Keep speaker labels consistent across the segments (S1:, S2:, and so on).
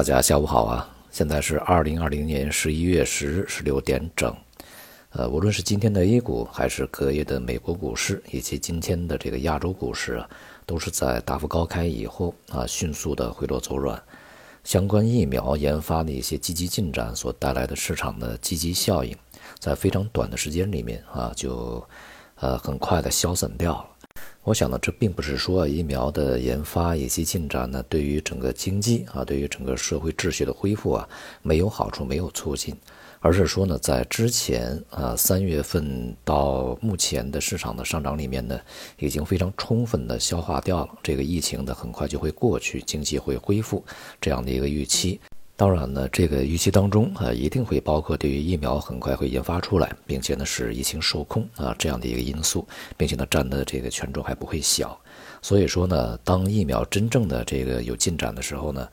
S1: 大家下午好啊！现在是二零二零年十一月十日十六点整。呃，无论是今天的 A 股，还是隔夜的美国股市，以及今天的这个亚洲股市啊，都是在大幅高开以后啊，迅速的回落走软。相关疫苗研发的一些积极进展所带来的市场的积极效应，在非常短的时间里面啊，就呃很快的消散掉了。我想呢，这并不是说疫苗的研发以及进展呢，对于整个经济啊，对于整个社会秩序的恢复啊，没有好处，没有促进，而是说呢，在之前啊，三月份到目前的市场的上涨里面呢，已经非常充分的消化掉了。这个疫情的很快就会过去，经济会恢复这样的一个预期。当然呢，这个预期当中啊，一定会包括对于疫苗很快会研发出来，并且呢是疫情受控啊这样的一个因素，并且呢占的这个权重还不会小。所以说呢，当疫苗真正的这个有进展的时候呢，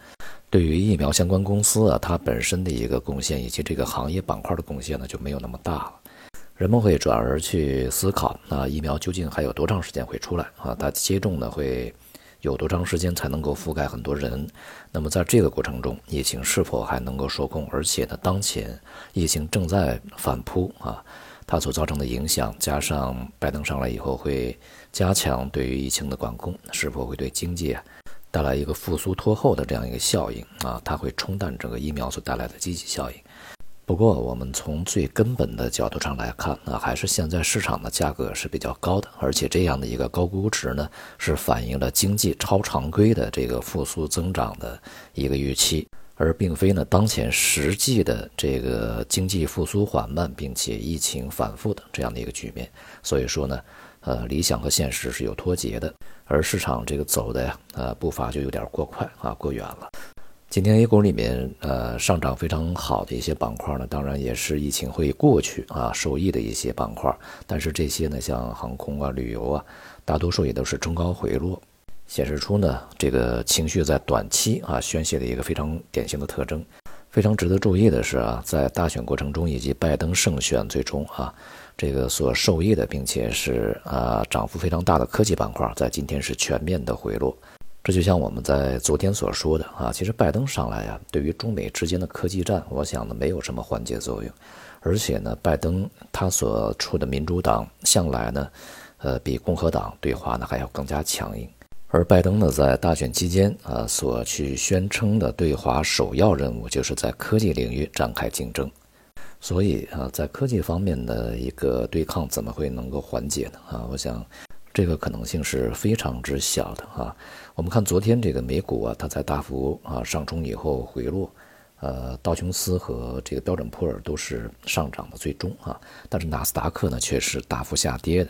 S1: 对于疫苗相关公司啊，它本身的一个贡献以及这个行业板块的贡献呢就没有那么大了。人们会转而去思考，那疫苗究竟还有多长时间会出来啊？它接种呢会？有多长时间才能够覆盖很多人？那么在这个过程中，疫情是否还能够受控？而且呢，当前疫情正在反扑啊，它所造成的影响，加上拜登上来以后会加强对于疫情的管控，是否会对经济啊带来一个复苏拖后的这样一个效应啊？它会冲淡整个疫苗所带来的积极效应。不过，我们从最根本的角度上来看，那还是现在市场的价格是比较高的，而且这样的一个高估值呢，是反映了经济超常规的这个复苏增长的一个预期，而并非呢当前实际的这个经济复苏缓慢并且疫情反复的这样的一个局面。所以说呢，呃，理想和现实是有脱节的，而市场这个走的呀，呃，步伐就有点过快啊，过远了。今天 A 股里面，呃，上涨非常好的一些板块呢，当然也是疫情会过去啊受益的一些板块。但是这些呢，像航空啊、旅游啊，大多数也都是中高回落，显示出呢这个情绪在短期啊宣泄的一个非常典型的特征。非常值得注意的是啊，在大选过程中以及拜登胜选最终啊，这个所受益的，并且是啊涨幅非常大的科技板块，在今天是全面的回落。这就像我们在昨天所说的啊，其实拜登上来啊，对于中美之间的科技战，我想呢没有什么缓解作用，而且呢，拜登他所处的民主党向来呢，呃，比共和党对华呢还要更加强硬，而拜登呢在大选期间啊所去宣称的对华首要任务，就是在科技领域展开竞争，所以啊，在科技方面的一个对抗怎么会能够缓解呢？啊，我想。这个可能性是非常之小的啊！我们看昨天这个美股啊，它在大幅啊上冲以后回落，呃，道琼斯和这个标准普尔都是上涨的最终啊，但是纳斯达克呢却是大幅下跌的。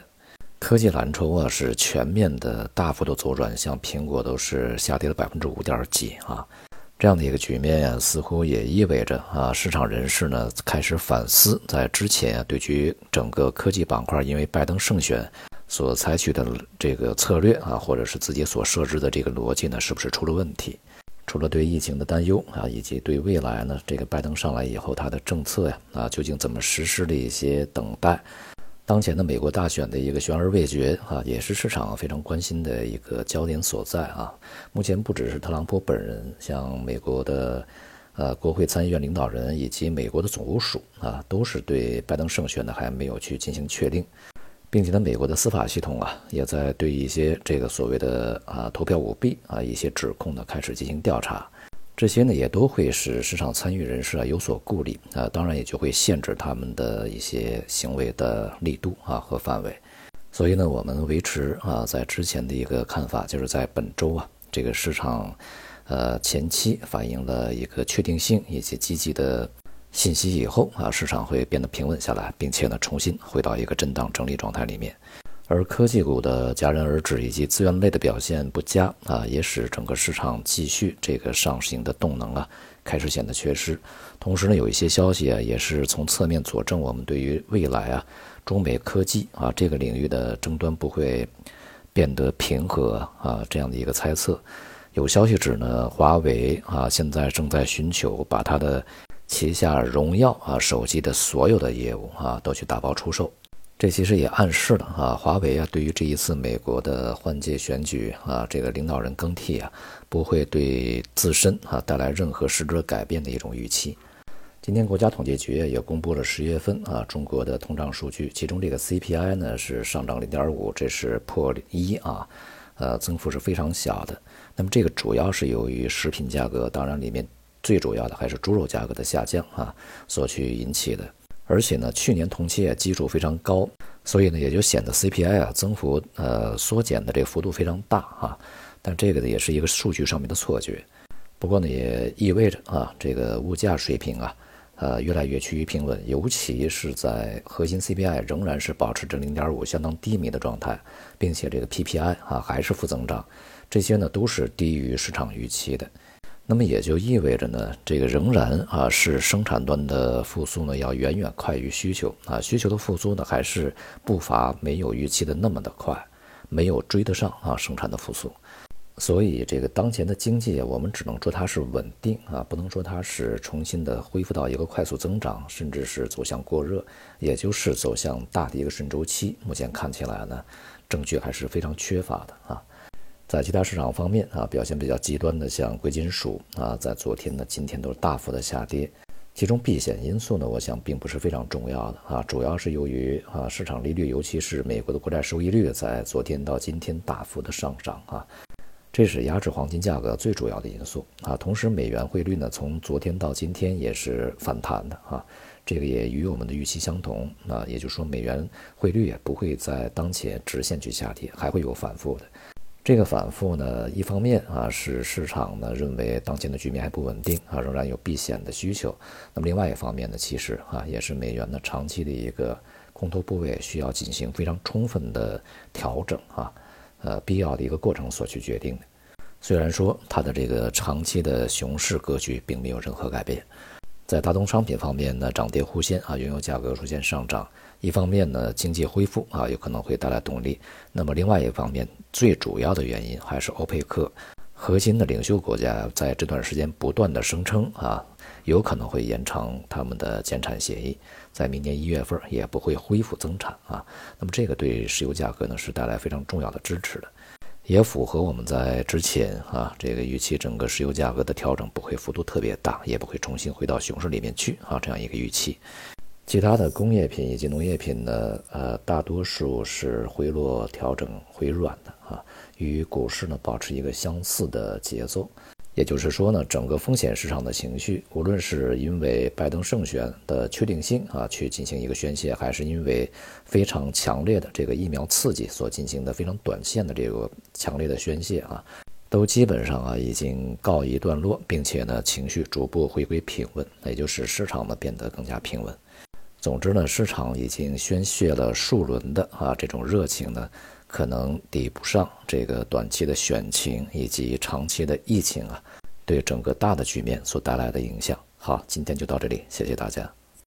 S1: 科技蓝筹啊是全面的大幅度走软，像苹果都是下跌了百分之五点几啊，这样的一个局面呀，似乎也意味着啊，市场人士呢开始反思，在之前啊对于整个科技板块，因为拜登胜选。所采取的这个策略啊，或者是自己所设置的这个逻辑呢，是不是出了问题？除了对疫情的担忧啊，以及对未来呢，这个拜登上来以后他的政策呀，啊，究竟怎么实施的一些等待。当前的美国大选的一个悬而未决啊，也是市场非常关心的一个焦点所在啊。目前不只是特朗普本人，像美国的呃国会参议院领导人以及美国的总务署啊，都是对拜登胜选呢还没有去进行确定。并且呢，美国的司法系统啊，也在对一些这个所谓的啊投票舞弊啊一些指控呢开始进行调查，这些呢也都会使市场参与人士啊有所顾虑啊，当然也就会限制他们的一些行为的力度啊和范围。所以呢，我们维持啊在之前的一个看法，就是在本周啊这个市场，呃前期反映了一个确定性以及积极的。信息以后啊，市场会变得平稳下来，并且呢，重新回到一个震荡整理状态里面。而科技股的戛然而止以及资源类的表现不佳啊，也使整个市场继续这个上行的动能啊，开始显得缺失。同时呢，有一些消息啊，也是从侧面佐证我们对于未来啊，中美科技啊这个领域的争端不会变得平和啊这样的一个猜测。有消息指呢，华为啊现在正在寻求把它的旗下荣耀啊手机的所有的业务啊都去打包出售，这其实也暗示了啊，华为啊对于这一次美国的换届选举啊，这个领导人更替啊，不会对自身啊带来任何实质改变的一种预期。今天国家统计局也公布了十月份啊中国的通胀数据，其中这个 CPI 呢是上涨零点五，这是破一啊，呃，增幅是非常小的。那么这个主要是由于食品价格，当然里面最主要的还是猪肉价格的下降啊所去引起的。而且呢，去年同期啊基数非常高，所以呢也就显得 CPI 啊增幅呃缩减的这个幅度非常大啊。但这个呢也是一个数据上面的错觉。不过呢也意味着啊这个物价水平啊呃越来越趋于平稳，尤其是在核心 CPI 仍然是保持着零点五相当低迷的状态，并且这个 PPI 啊还是负增长，这些呢都是低于市场预期的。那么也就意味着呢，这个仍然啊是生产端的复苏呢要远远快于需求啊，需求的复苏呢还是步伐没有预期的那么的快，没有追得上啊生产的复苏，所以这个当前的经济我们只能说它是稳定啊，不能说它是重新的恢复到一个快速增长，甚至是走向过热，也就是走向大的一个顺周期。目前看起来呢，证据还是非常缺乏的啊。在其他市场方面啊，表现比较极端的，像贵金属啊，在昨天呢、今天都是大幅的下跌。其中避险因素呢，我想并不是非常重要的啊，主要是由于啊市场利率，尤其是美国的国债收益率在昨天到今天大幅的上涨啊，这是压制黄金价格最主要的因素啊。同时，美元汇率呢，从昨天到今天也是反弹的啊，这个也与我们的预期相同啊，也就是说，美元汇率也不会在当前直线去下跌，还会有反复的。这个反复呢，一方面啊是市场呢认为当前的局面还不稳定啊，仍然有避险的需求。那么另外一方面呢，其实啊也是美元的长期的一个空头部位需要进行非常充分的调整啊，呃必要的一个过程所去决定的。虽然说它的这个长期的熊市格局并没有任何改变。在大宗商品方面呢，涨跌互现啊，原油价格出现上涨。一方面呢，经济恢复啊，有可能会带来动力。那么另外一方面，最主要的原因还是欧佩克核心的领袖国家在这段时间不断的声称啊，有可能会延长他们的减产协议，在明年一月份也不会恢复增产啊。那么这个对石油价格呢是带来非常重要的支持的。也符合我们在之前啊这个预期，整个石油价格的调整不会幅度特别大，也不会重新回到熊市里面去啊这样一个预期。其他的工业品以及农业品呢，呃大多数是回落调整回软的啊，与股市呢保持一个相似的节奏。也就是说呢，整个风险市场的情绪，无论是因为拜登胜选的确定性啊，去进行一个宣泄，还是因为非常强烈的这个疫苗刺激所进行的非常短线的这个强烈的宣泄啊，都基本上啊已经告一段落，并且呢情绪逐步回归平稳，也就是市场呢变得更加平稳。总之呢，市场已经宣泄了数轮的啊这种热情呢。可能抵不上这个短期的选情以及长期的疫情啊，对整个大的局面所带来的影响。好，今天就到这里，谢谢大家。